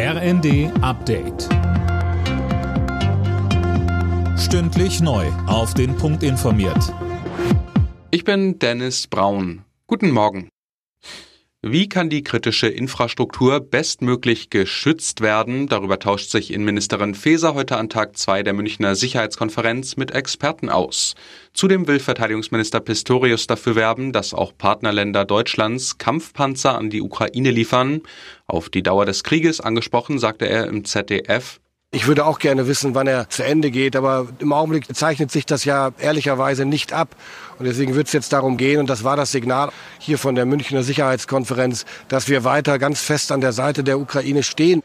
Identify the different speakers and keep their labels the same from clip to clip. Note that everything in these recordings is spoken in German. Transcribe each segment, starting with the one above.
Speaker 1: RND Update. Stündlich neu. Auf den Punkt informiert.
Speaker 2: Ich bin Dennis Braun. Guten Morgen. Wie kann die kritische Infrastruktur bestmöglich geschützt werden? Darüber tauscht sich Innenministerin Faeser heute an Tag 2 der Münchner Sicherheitskonferenz mit Experten aus. Zudem will Verteidigungsminister Pistorius dafür werben, dass auch Partnerländer Deutschlands Kampfpanzer an die Ukraine liefern. Auf die Dauer des Krieges angesprochen, sagte er im ZDF,
Speaker 3: ich würde auch gerne wissen, wann er zu Ende geht, aber im Augenblick zeichnet sich das ja ehrlicherweise nicht ab. Und deswegen wird es jetzt darum gehen, und das war das Signal hier von der Münchner Sicherheitskonferenz, dass wir weiter ganz fest an der Seite der Ukraine stehen.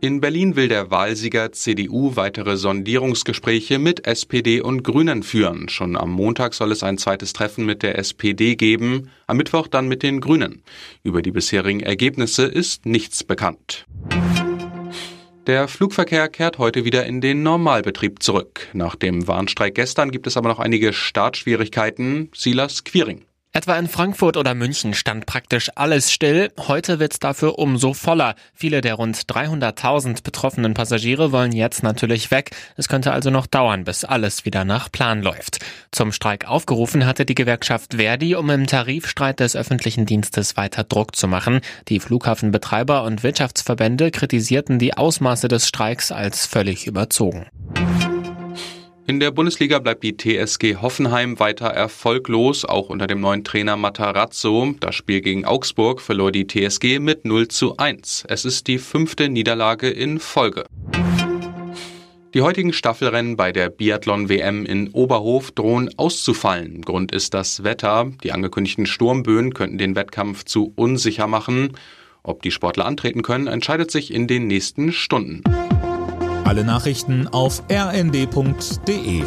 Speaker 2: In Berlin will der Wahlsieger CDU weitere Sondierungsgespräche mit SPD und Grünen führen. Schon am Montag soll es ein zweites Treffen mit der SPD geben, am Mittwoch dann mit den Grünen. Über die bisherigen Ergebnisse ist nichts bekannt. Der Flugverkehr kehrt heute wieder in den Normalbetrieb zurück. Nach dem Warnstreik gestern gibt es aber noch einige Startschwierigkeiten. Silas Quiring.
Speaker 4: Etwa in Frankfurt oder München stand praktisch alles still. Heute wird's dafür umso voller. Viele der rund 300.000 betroffenen Passagiere wollen jetzt natürlich weg. Es könnte also noch dauern, bis alles wieder nach Plan läuft. Zum Streik aufgerufen hatte die Gewerkschaft Verdi, um im Tarifstreit des öffentlichen Dienstes weiter Druck zu machen. Die Flughafenbetreiber und Wirtschaftsverbände kritisierten die Ausmaße des Streiks als völlig überzogen.
Speaker 2: In der Bundesliga bleibt die TSG Hoffenheim weiter erfolglos, auch unter dem neuen Trainer Matarazzo. Das Spiel gegen Augsburg verlor die TSG mit 0 zu 1. Es ist die fünfte Niederlage in Folge. Die heutigen Staffelrennen bei der Biathlon-WM in Oberhof drohen auszufallen. Grund ist das Wetter. Die angekündigten Sturmböen könnten den Wettkampf zu unsicher machen. Ob die Sportler antreten können, entscheidet sich in den nächsten Stunden.
Speaker 1: Alle Nachrichten auf rnd.de